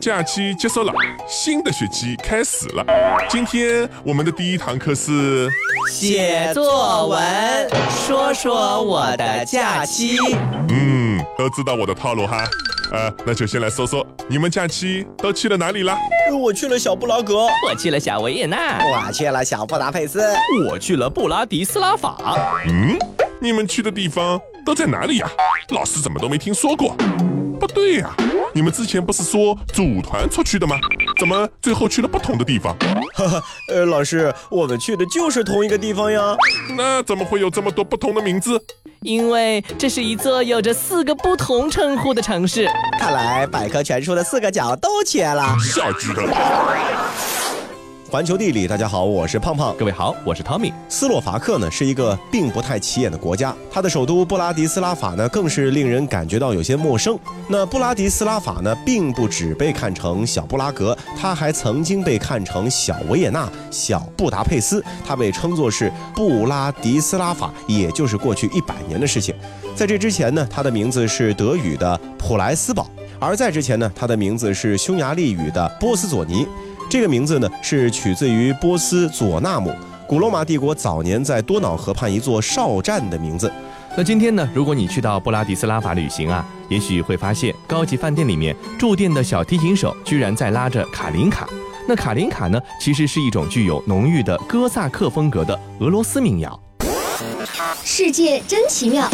假期结束了，新的学期开始了。今天我们的第一堂课是写作文，说说我的假期。嗯，都知道我的套路哈。呃，那就先来说说你们假期都去了哪里啦？我去了小布拉格，我去了小维也纳，我去了小布达佩斯，我去了布拉迪斯拉法。嗯，你们去的地方都在哪里呀？老师怎么都没听说过？不对呀，你们之前不是说组团出去的吗？怎么最后去了不同的地方？哈哈，呃，老师，我们去的就是同一个地方呀。那怎么会有这么多不同的名字？因为这是一座有着四个不同称呼的城市。看来百科全书的四个角都缺了。小鸡的。环球地理，大家好，我是胖胖。各位好，我是汤米。斯洛伐克呢是一个并不太起眼的国家，它的首都布拉迪斯拉法呢更是令人感觉到有些陌生。那布拉迪斯拉法呢，并不只被看成小布拉格，它还曾经被看成小维也纳、小布达佩斯，它被称作是布拉迪斯拉法，也就是过去一百年的事情。在这之前呢，它的名字是德语的普莱斯堡，而在之前呢，它的名字是匈牙利语的波斯佐尼。这个名字呢，是取自于波斯佐纳姆，古罗马帝国早年在多瑙河畔一座哨站的名字。那今天呢，如果你去到布拉迪斯拉法旅行啊，也许会发现高级饭店里面驻店的小提琴手居然在拉着卡林卡。那卡林卡呢，其实是一种具有浓郁的哥萨克风格的俄罗斯民谣。世界真奇妙。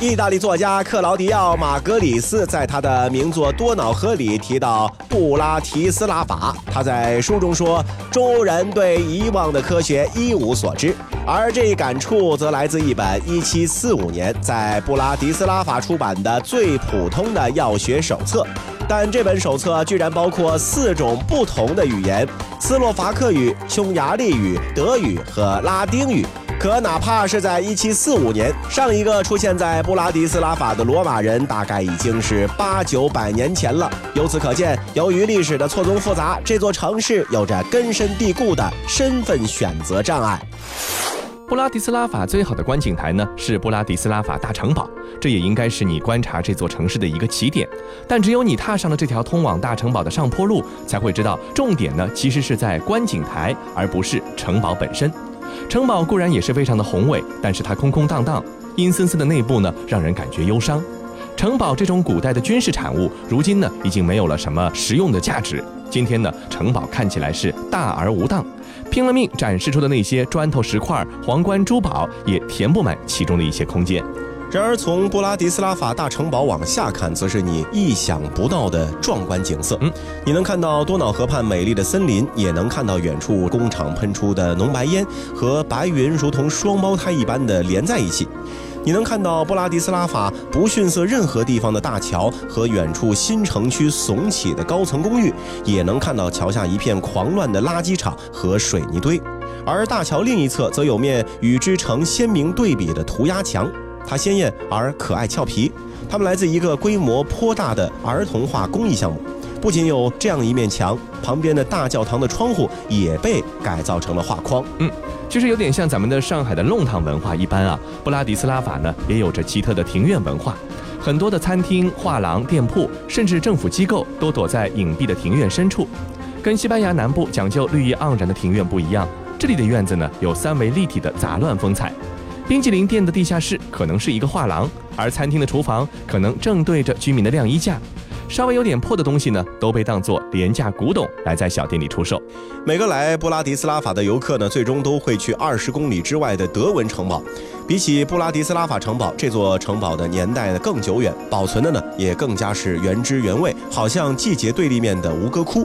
意大利作家克劳迪奥·马格里斯在他的名作《多瑙河》里提到布拉提斯拉法。他在书中说：“中欧人对遗忘的科学一无所知。”而这一感触则来自一本1745年在布拉迪斯拉法出版的最普通的药学手册。但这本手册居然包括四种不同的语言：斯洛伐克语、匈牙利语、德语和拉丁语。可哪怕是在1745年，上一个出现在布拉迪斯拉法的罗马人，大概已经是八九百年前了。由此可见，由于历史的错综复杂，这座城市有着根深蒂固的身份选择障碍。布拉迪斯拉法最好的观景台呢，是布拉迪斯拉法大城堡，这也应该是你观察这座城市的一个起点。但只有你踏上了这条通往大城堡的上坡路，才会知道，重点呢其实是在观景台，而不是城堡本身。城堡固然也是非常的宏伟，但是它空空荡荡、阴森森的内部呢，让人感觉忧伤。城堡这种古代的军事产物，如今呢，已经没有了什么实用的价值。今天呢，城堡看起来是大而无当，拼了命展示出的那些砖头、石块、皇冠、珠宝，也填不满其中的一些空间。然而，从布拉迪斯拉法大城堡往下看，则是你意想不到的壮观景色。嗯，你能看到多瑙河畔美丽的森林，也能看到远处工厂喷出的浓白烟和白云，如同双胞胎一般的连在一起。你能看到布拉迪斯拉法不逊色任何地方的大桥和远处新城区耸起的高层公寓，也能看到桥下一片狂乱的垃圾场和水泥堆。而大桥另一侧，则有面与之成鲜明对比的涂鸦墙。它鲜艳而可爱俏皮，它们来自一个规模颇大的儿童画公益项目。不仅有这样一面墙，旁边的大教堂的窗户也被改造成了画框。嗯，其实有点像咱们的上海的弄堂文化一般啊。布拉迪斯拉法呢，也有着奇特的庭院文化，很多的餐厅、画廊、店铺，甚至政府机构都躲在隐蔽的庭院深处。跟西班牙南部讲究绿意盎然的庭院不一样，这里的院子呢，有三维立体的杂乱风采。冰淇淋店的地下室可能是一个画廊，而餐厅的厨房可能正对着居民的晾衣架。稍微有点破的东西呢，都被当作廉价古董来在小店里出售。每个来布拉迪斯拉法的游客呢，最终都会去二十公里之外的德文城堡。比起布拉迪斯拉法城堡，这座城堡的年代呢更久远，保存的呢也更加是原汁原味，好像季节对立面的吴哥窟。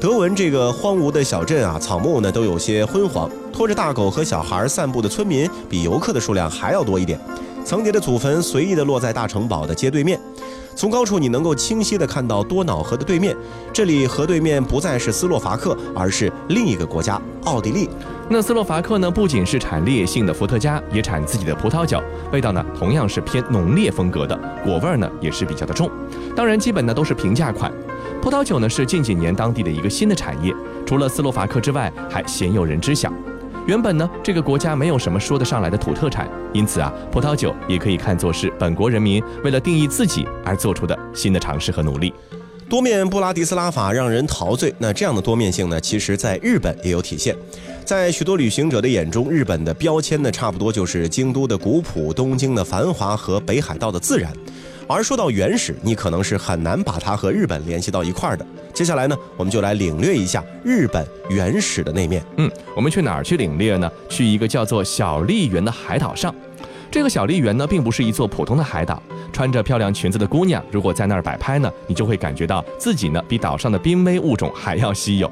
德文这个荒芜的小镇啊，草木呢都有些昏黄。拖着大狗和小孩散步的村民比游客的数量还要多一点。层叠的祖坟随意地落在大城堡的街对面。从高处你能够清晰地看到多瑙河的对面。这里河对面不再是斯洛伐克，而是另一个国家——奥地利。那斯洛伐克呢，不仅是产烈性的伏特加，也产自己的葡萄酒，味道呢同样是偏浓烈风格的，果味呢也是比较的重。当然，基本呢都是平价款。葡萄酒呢是近几年当地的一个新的产业，除了斯洛伐克之外，还鲜有人知晓。原本呢，这个国家没有什么说得上来的土特产，因此啊，葡萄酒也可以看作是本国人民为了定义自己而做出的新的尝试和努力。多面布拉迪斯拉法让人陶醉。那这样的多面性呢，其实在日本也有体现。在许多旅行者的眼中，日本的标签呢，差不多就是京都的古朴、东京的繁华和北海道的自然。而说到原始，你可能是很难把它和日本联系到一块儿的。接下来呢，我们就来领略一下日本原始的那面。嗯，我们去哪儿去领略呢？去一个叫做小笠原的海岛上。这个小笠原呢，并不是一座普通的海岛。穿着漂亮裙子的姑娘，如果在那儿摆拍呢，你就会感觉到自己呢，比岛上的濒危物种还要稀有。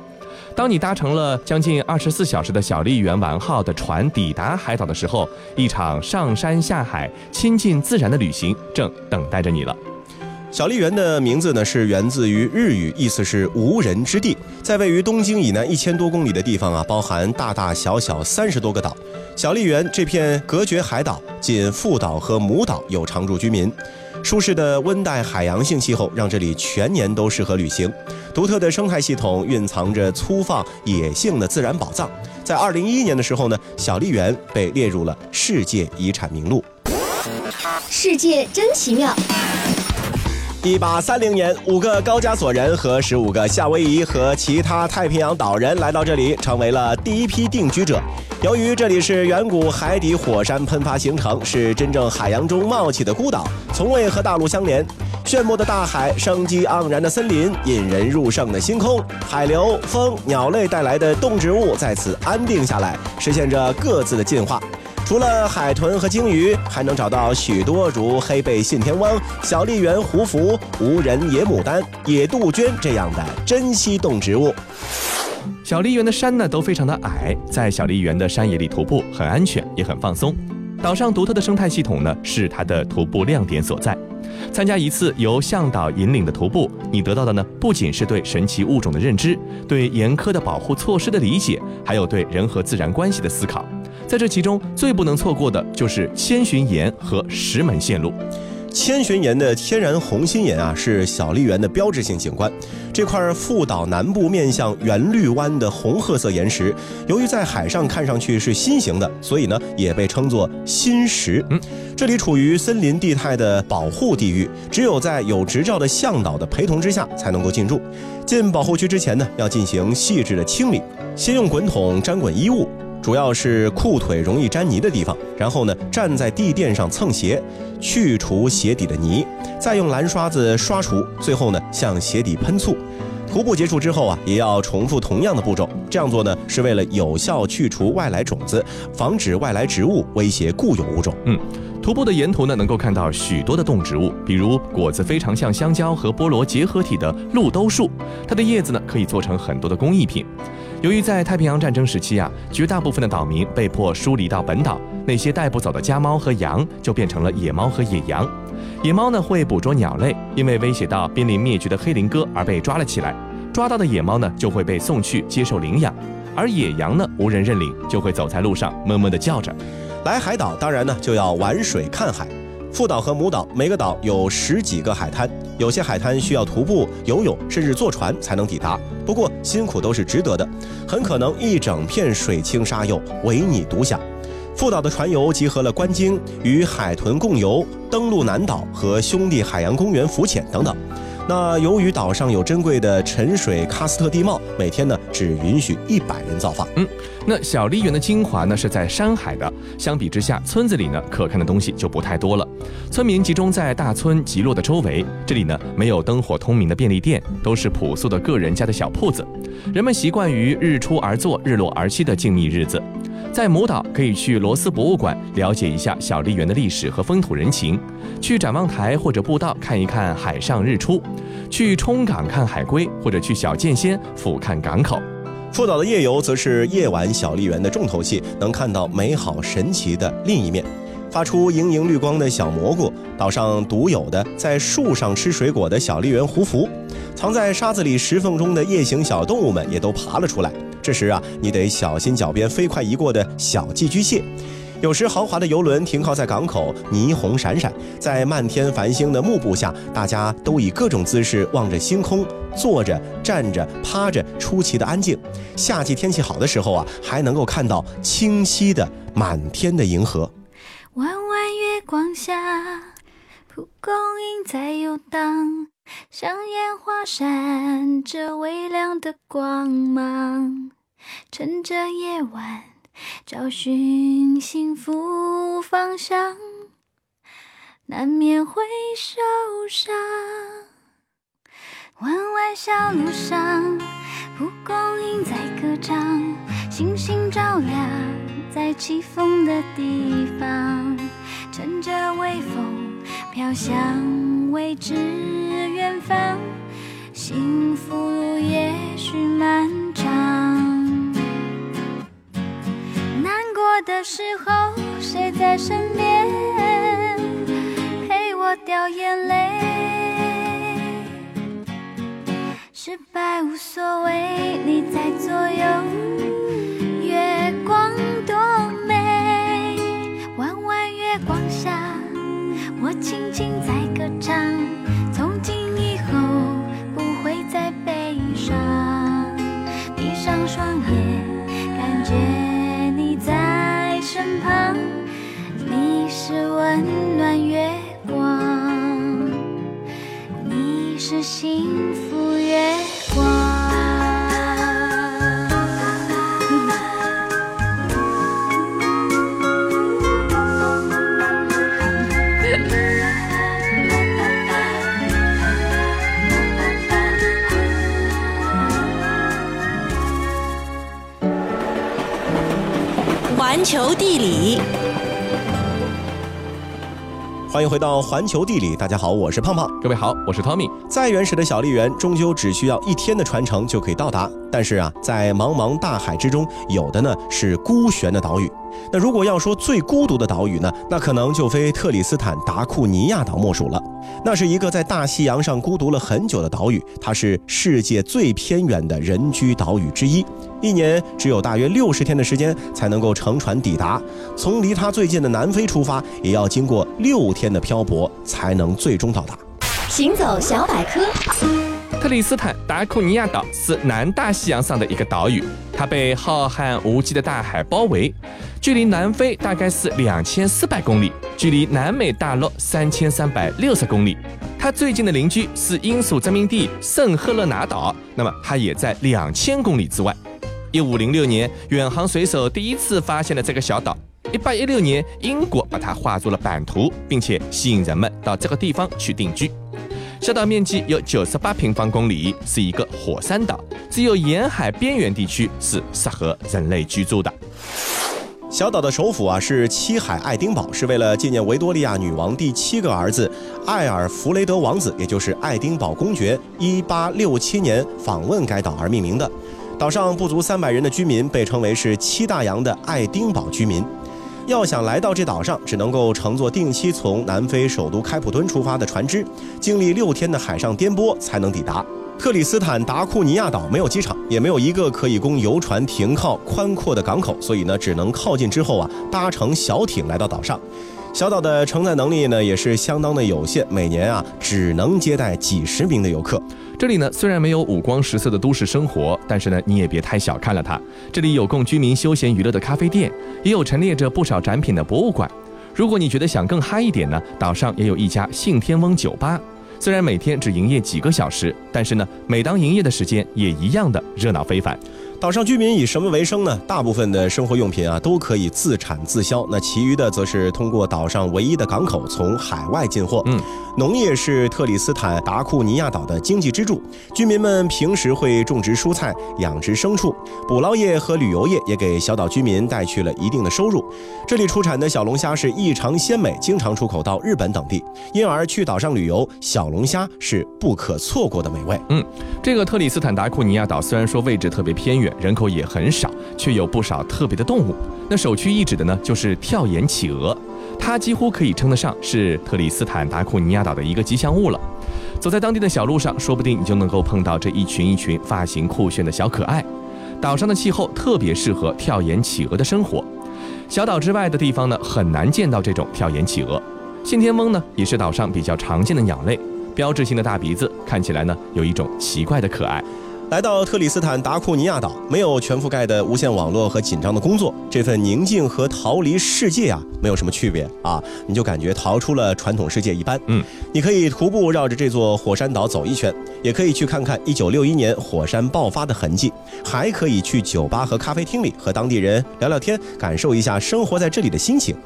当你搭乘了将近二十四小时的小笠原丸号的船抵达海岛的时候，一场上山下海、亲近自然的旅行正等待着你了。小笠原的名字呢，是源自于日语，意思是无人之地。在位于东京以南一千多公里的地方啊，包含大大小小三十多个岛。小笠原这片隔绝海岛，仅父岛和母岛有常住居民。舒适的温带海洋性气候让这里全年都适合旅行，独特的生态系统蕴藏着粗放野性的自然宝藏。在二零一一年的时候呢，小笠原被列入了世界遗产名录。世界真奇妙。一八三零年，五个高加索人和十五个夏威夷和其他太平洋岛人来到这里，成为了第一批定居者。由于这里是远古海底火山喷发形成，是真正海洋中冒起的孤岛，从未和大陆相连。炫目的大海、生机盎然的森林、引人入胜的星空、海流、风、鸟类带来的动植物在此安定下来，实现着各自的进化。除了海豚和鲸鱼，还能找到许多如黑背信天翁、小笠原胡蝠、无人野牡丹、野杜鹃这样的珍稀动植物。小笠原的山呢都非常的矮，在小笠原的山野里徒步很安全，也很放松。岛上独特的生态系统呢是它的徒步亮点所在。参加一次由向导引领的徒步，你得到的呢不仅是对神奇物种的认知，对严苛的保护措施的理解，还有对人和自然关系的思考。在这其中最不能错过的就是千寻岩和石门线路。千寻岩的天然红心岩啊，是小笠原的标志性景观。这块副岛南部面向圆绿湾的红褐色岩石，由于在海上看上去是心形的，所以呢也被称作心石。嗯，这里处于森林地态的保护地域，只有在有执照的向导的陪同之下才能够进入。进保护区之前呢，要进行细致的清理，先用滚筒沾滚衣物。主要是裤腿容易沾泥的地方，然后呢，站在地垫上蹭鞋，去除鞋底的泥，再用蓝刷子刷除，最后呢，向鞋底喷醋。徒步结束之后啊，也要重复同样的步骤。这样做呢，是为了有效去除外来种子，防止外来植物威胁固有物种。嗯，徒步的沿途呢，能够看到许多的动植物，比如果子非常像香蕉和菠萝结合体的鹿兜树，它的叶子呢，可以做成很多的工艺品。由于在太平洋战争时期啊，绝大部分的岛民被迫疏离到本岛，那些带不走的家猫和羊就变成了野猫和野羊。野猫呢会捕捉鸟类，因为威胁到濒临灭绝的黑林鸽而被抓了起来。抓到的野猫呢就会被送去接受领养，而野羊呢无人认领，就会走在路上闷闷地叫着。来海岛当然呢就要玩水看海。副岛和母岛每个岛有十几个海滩，有些海滩需要徒步、游泳，甚至坐船才能抵达。不过辛苦都是值得的，很可能一整片水清沙幼，唯你独享。副岛的船游集合了观鲸、与海豚共游、登陆南岛和兄弟海洋公园浮潜等等。那由于岛上有珍贵的沉水喀斯特地貌，每天呢只允许一百人造访。嗯，那小笠园的精华呢是在山海的，相比之下，村子里呢可看的东西就不太多了。村民集中在大村集落的周围，这里呢没有灯火通明的便利店，都是朴素的个人家的小铺子。人们习惯于日出而作、日落而息的静谧日子。在母岛可以去罗斯博物馆了解一下小笠原的历史和风土人情，去展望台或者步道看一看海上日出，去冲港看海龟，或者去小剑仙俯瞰港口。父岛的夜游则是夜晚小笠原的重头戏，能看到美好神奇的另一面。发出莹莹绿光的小蘑菇，岛上独有的在树上吃水果的小笠原胡蝠，藏在沙子里石缝中的夜行小动物们也都爬了出来。这时啊，你得小心脚边飞快移过的小寄居蟹。有时豪华的游轮停靠在港口，霓虹闪闪，在漫天繁星的幕布下，大家都以各种姿势望着星空，坐着、站着、趴着，出奇的安静。夏季天气好的时候啊，还能够看到清晰的满天的银河。弯弯月光下，蒲公英在游荡。像烟花闪着微亮的光芒，趁着夜晚找寻幸福方向，难免会受伤。弯弯小路上，蒲公英在歌唱，星星照亮在起风的地方，乘着微风飘向未知远方，幸福路也许漫长。难过的时候，谁在身边陪我掉眼泪？失败无所谓，你在左右，环球地理，欢迎回到环球地理，大家好，我是胖胖。各位好，我是 Tommy。再原始的小笠原，终究只需要一天的船程就可以到达。但是啊，在茫茫大海之中，有的呢是孤悬的岛屿。那如果要说最孤独的岛屿呢，那可能就非特里斯坦达库尼亚岛莫属了。那是一个在大西洋上孤独了很久的岛屿，它是世界最偏远的人居岛屿之一，一年只有大约六十天的时间才能够乘船抵达。从离它最近的南非出发，也要经过六天的漂泊才能最终到达。行走小百科，特里斯坦达库尼亚岛是南大西洋上的一个岛屿，它被浩瀚无际的大海包围，距离南非大概是两千四百公里，距离南美大陆三千三百六十公里。它最近的邻居是英属殖民地圣赫勒拿岛，那么它也在两千公里之外。一五零六年，远航水手第一次发现了这个小岛。一八一六年，英国把它画入了版图，并且吸引人们到这个地方去定居。小岛面积有九十八平方公里，是一个火山岛，只有沿海边缘地区是适合人类居住的。小岛的首府啊是七海爱丁堡，是为了纪念维多利亚女王第七个儿子艾尔弗雷德王子，也就是爱丁堡公爵，一八六七年访问该岛而命名的。岛上不足三百人的居民被称为是七大洋的爱丁堡居民。要想来到这岛上，只能够乘坐定期从南非首都开普敦出发的船只，经历六天的海上颠簸才能抵达。特里斯坦达库尼亚岛没有机场，也没有一个可以供游船停靠宽阔的港口，所以呢，只能靠近之后啊，搭乘小艇来到岛上。小岛的承载能力呢，也是相当的有限，每年啊，只能接待几十名的游客。这里呢，虽然没有五光十色的都市生活，但是呢，你也别太小看了它。这里有供居民休闲娱乐的咖啡店，也有陈列着不少展品的博物馆。如果你觉得想更嗨一点呢，岛上也有一家信天翁酒吧。虽然每天只营业几个小时，但是呢，每当营业的时间也一样的热闹非凡。岛上居民以什么为生呢？大部分的生活用品啊都可以自产自销，那其余的则是通过岛上唯一的港口从海外进货。嗯，农业是特里斯坦达库尼亚岛的经济支柱，居民们平时会种植蔬菜、养殖牲畜，捕捞业和旅游业也给小岛居民带去了一定的收入。这里出产的小龙虾是异常鲜美，经常出口到日本等地，因而去岛上旅游，小龙虾是不可错过的美味。嗯，这个特里斯坦达库尼亚岛虽然说位置特别偏远，人口也很少，却有不少特别的动物。那首屈一指的呢，就是跳岩企鹅，它几乎可以称得上是特里斯坦达库尼亚岛的一个吉祥物了。走在当地的小路上，说不定你就能够碰到这一群一群发型酷炫的小可爱。岛上的气候特别适合跳岩企鹅的生活。小岛之外的地方呢，很难见到这种跳岩企鹅。信天翁呢，也是岛上比较常见的鸟类，标志性的大鼻子，看起来呢有一种奇怪的可爱。来到特里斯坦达库尼亚岛，没有全覆盖的无线网络和紧张的工作，这份宁静和逃离世界啊，没有什么区别啊，你就感觉逃出了传统世界一般。嗯，你可以徒步绕着这座火山岛走一圈，也可以去看看1961年火山爆发的痕迹，还可以去酒吧和咖啡厅里和当地人聊聊天，感受一下生活在这里的心情。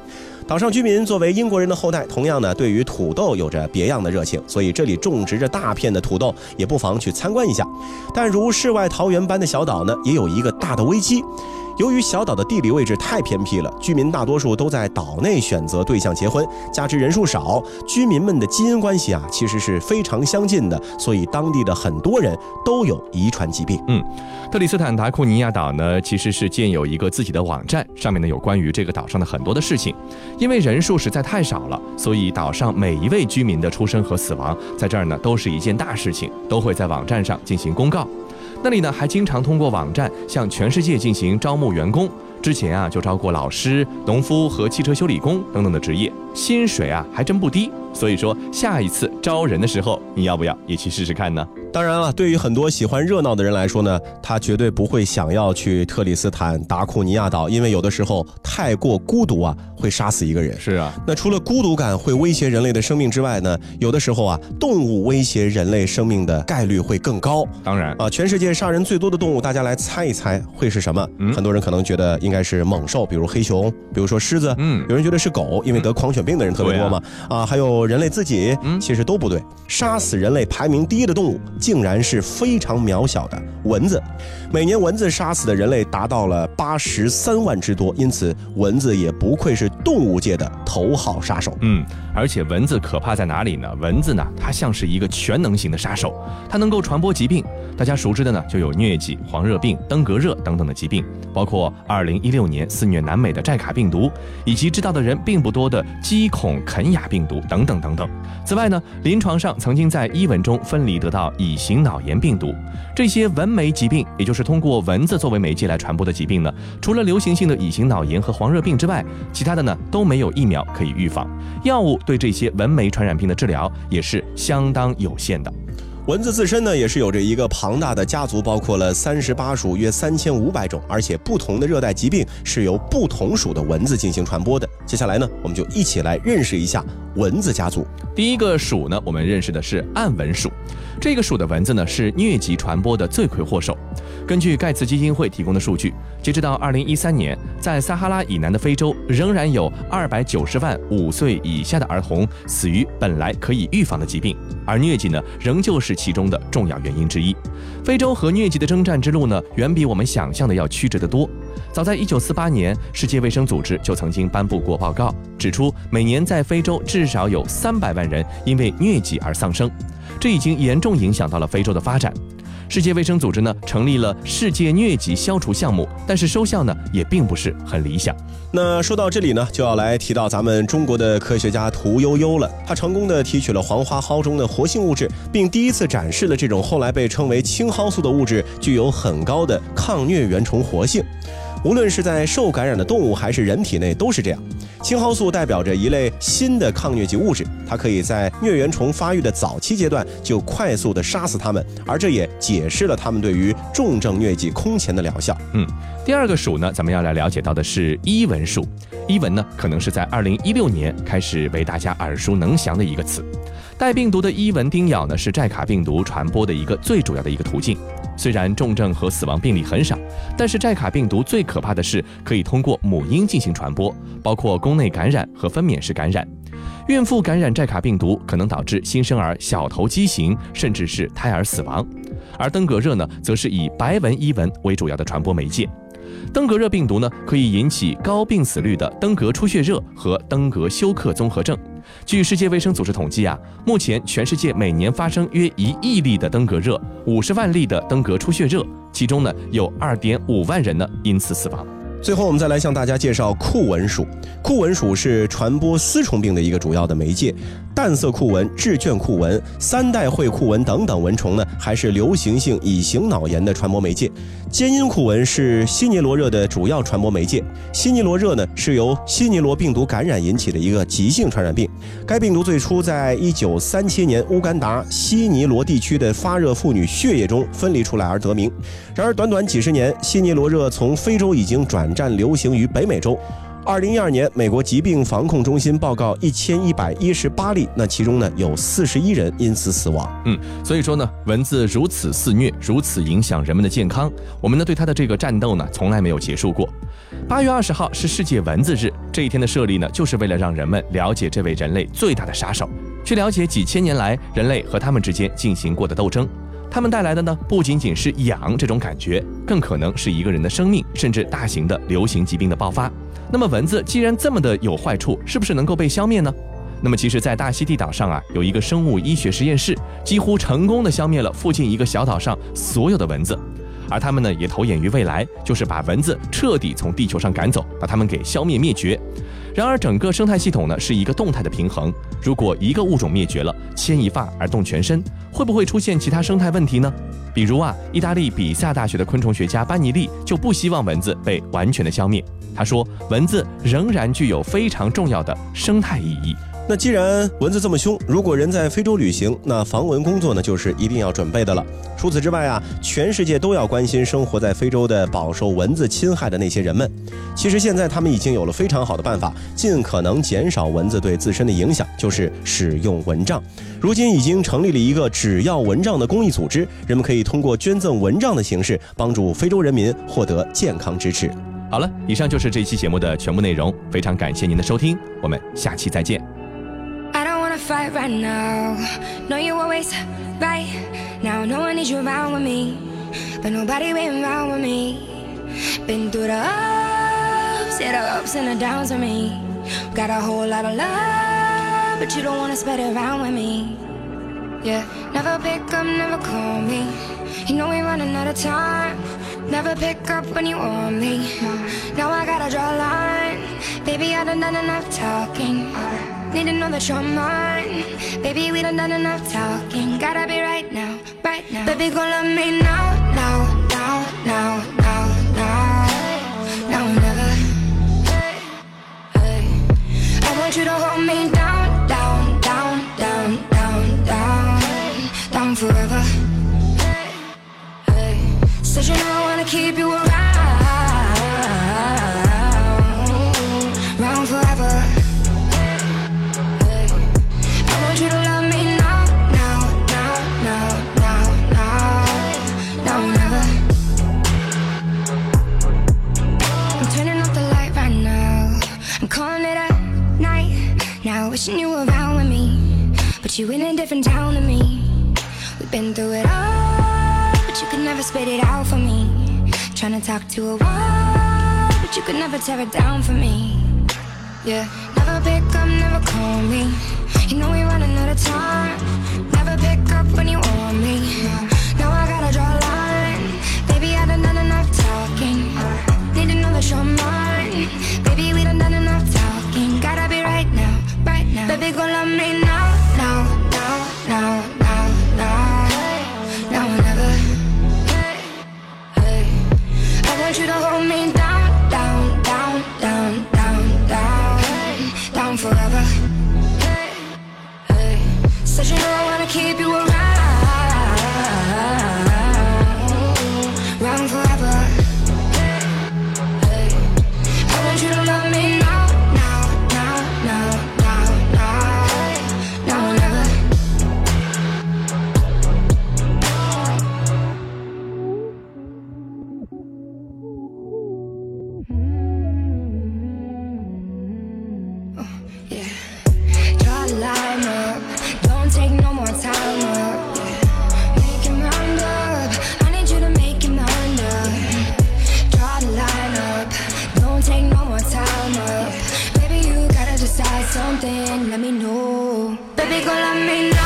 岛上居民作为英国人的后代，同样呢对于土豆有着别样的热情，所以这里种植着大片的土豆，也不妨去参观一下。但如世外桃源般的小岛呢，也有一个大的危机。由于小岛的地理位置太偏僻了，居民大多数都在岛内选择对象结婚，加之人数少，居民们的基因关系啊其实是非常相近的，所以当地的很多人都有遗传疾病。嗯，特里斯坦达库尼亚岛呢，其实是建有一个自己的网站，上面呢有关于这个岛上的很多的事情。因为人数实在太少了，所以岛上每一位居民的出生和死亡，在这儿呢都是一件大事情，都会在网站上进行公告。那里呢，还经常通过网站向全世界进行招募员工。之前啊，就招过老师、农夫和汽车修理工等等的职业，薪水啊还真不低。所以说，下一次招人的时候，你要不要也去试试看呢？当然了，对于很多喜欢热闹的人来说呢，他绝对不会想要去特里斯坦达库尼亚岛，因为有的时候太过孤独啊，会杀死一个人。是啊，那除了孤独感会威胁人类的生命之外呢，有的时候啊，动物威胁人类生命的概率会更高。当然啊，全世界杀人最多的动物，大家来猜一猜会是什么？嗯很多人可能觉得应该是猛兽，比如黑熊，比如说狮子。嗯有人觉得是狗，因为得狂犬病的人特别多嘛。啊还有人类自己，嗯其实都不对。杀死人类排名第一的动物，竟然是非常渺小的蚊子。每年蚊子杀死的人类达到了八十三万之多，因此蚊子也不愧是动物界的头号杀手。嗯，而且蚊子可怕在哪里呢？蚊子呢，它像是一个全能型的杀手，它能够传播疾病。大家熟知的呢，就有疟疾、黄热病、登革热等等的疾病，包括2016年肆虐南美的寨卡病毒，以及知道的人并不多的鸡孔肯雅病毒等等等等。此外呢，临床上曾经在伊蚊中分离得到乙型脑炎病毒。这些蚊媒疾病，也就是通过蚊子作为媒介来传播的疾病呢，除了流行性的乙型脑炎和黄热病之外，其他的呢都没有疫苗可以预防。药物对这些蚊媒传染病的治疗也是相当有限的。蚊子自身呢，也是有着一个庞大的家族，包括了三十八属，约三千五百种，而且不同的热带疾病是由不同属的蚊子进行传播的。接下来呢，我们就一起来认识一下蚊子家族。第一个属呢，我们认识的是暗蚊属，这个属的蚊子呢是疟疾传播的罪魁祸首。根据盖茨基金会提供的数据，截止到二零一三年，在撒哈拉以南的非洲，仍然有二百九十万五岁以下的儿童死于本来可以预防的疾病，而疟疾呢，仍旧是其中的重要原因之一。非洲和疟疾的征战之路呢，远比我们想象的要曲折得多。早在一九四八年，世界卫生组织就曾经颁布过报告，指出每年在非洲至少有三百万人因为疟疾而丧生，这已经严重影响到了非洲的发展。世界卫生组织呢成立了世界疟疾消除项目，但是收效呢也并不是很理想。那说到这里呢，就要来提到咱们中国的科学家屠呦呦了。他成功的提取了黄花蒿中的活性物质，并第一次展示了这种后来被称为青蒿素的物质具有很高的抗疟原虫活性。无论是在受感染的动物还是人体内都是这样。青蒿素代表着一类新的抗疟疾物质，它可以在疟原虫发育的早期阶段就快速的杀死它们，而这也解释了它们对于重症疟疾空前的疗效。嗯，第二个属呢，咱们要来了解到的是伊蚊属。伊蚊呢，可能是在二零一六年开始为大家耳熟能详的一个词。带病毒的伊蚊叮咬呢，是寨卡病毒传播的一个最主要的一个途径。虽然重症和死亡病例很少，但是寨卡病毒最可怕的是可以通过母婴进行传播，包括宫内感染和分娩式感染。孕妇感染寨卡病毒可能导致新生儿小头畸形，甚至是胎儿死亡。而登革热呢，则是以白纹伊蚊为主要的传播媒介。登革热病毒呢，可以引起高病死率的登革出血热和登革休克综合症。据世界卫生组织统计啊，目前全世界每年发生约一亿例的登革热，五十万例的登革出血热，其中呢有二点五万人呢因此死亡。最后，我们再来向大家介绍酷蚊属。酷蚊属是传播丝虫病的一个主要的媒介。淡色酷蚊、致卷酷蚊、三代喙酷蚊等等蚊虫呢，还是流行性乙型脑炎的传播媒介。尖阴酷蚊是西尼罗热的主要传播媒介。西尼罗热呢，是由西尼罗病毒感染引起的一个急性传染病。该病毒最初在一九三七年乌干达西尼罗地区的发热妇女血液中分离出来而得名。然而，短短几十年，西尼罗热从非洲已经转战流行于北美洲。二零一二年，美国疾病防控中心报告一千一百一十八例，那其中呢有四十一人因此死亡。嗯，所以说呢，蚊子如此肆虐，如此影响人们的健康，我们呢对它的这个战斗呢从来没有结束过。八月二十号是世界蚊子日，这一天的设立呢，就是为了让人们了解这位人类最大的杀手，去了解几千年来人类和他们之间进行过的斗争。他们带来的呢，不仅仅是痒这种感觉，更可能是一个人的生命，甚至大型的流行疾病的爆发。那么蚊子既然这么的有坏处，是不是能够被消灭呢？那么其实，在大溪地岛上啊，有一个生物医学实验室，几乎成功的消灭了附近一个小岛上所有的蚊子，而他们呢，也投眼于未来，就是把蚊子彻底从地球上赶走，把它们给消灭灭绝。然而，整个生态系统呢，是一个动态的平衡，如果一个物种灭绝了，牵一发而动全身，会不会出现其他生态问题呢？比如啊，意大利比萨大学的昆虫学家班尼利就不希望蚊子被完全的消灭。他说，蚊子仍然具有非常重要的生态意义。那既然蚊子这么凶，如果人在非洲旅行，那防蚊工作呢，就是一定要准备的了。除此之外啊，全世界都要关心生活在非洲的饱受蚊子侵害的那些人们。其实现在他们已经有了非常好的办法，尽可能减少蚊子对自身的影响，就是使用蚊帐。如今已经成立了一个只要蚊帐的公益组织，人们可以通过捐赠蚊帐的形式，帮助非洲人民获得健康支持。好了，以上就是这期节目的全部内容，非常感谢您的收听，我们下期再见。Fight right now. No, you always right now. No one needs you around with me, but nobody been around with me. Been through the ups, yeah, the ups and the downs with me. Got a whole lot of love, but you don't wanna spread it around with me. Yeah, never pick up, never call me. You know we running out of time. Never pick up when you want me. Now I gotta draw a line. Baby, I done done enough talking. Need to know that you're mine. Baby, we done done enough talking. Gotta be right now, right now. Baby, go love me now, now, now, now, now, now. Now never. Hey, hey. I want you to hold me down, down, down, down, down, down, down forever. Hey, hey. Said you know I wanna keep you around, you in a different town than me. We've been through it all, but you could never spit it out for me. Trying to talk to a wall, but you could never tear it down for me. Yeah, never pick up, never call me. You know we out of time. Never pick up when you want me. Now I gotta draw a line. Baby, I done done enough talking. Need to know that you're mine. Baby, we done done enough talking. Gotta be right now, Baby, go love me now, now, now, now, now, baby, la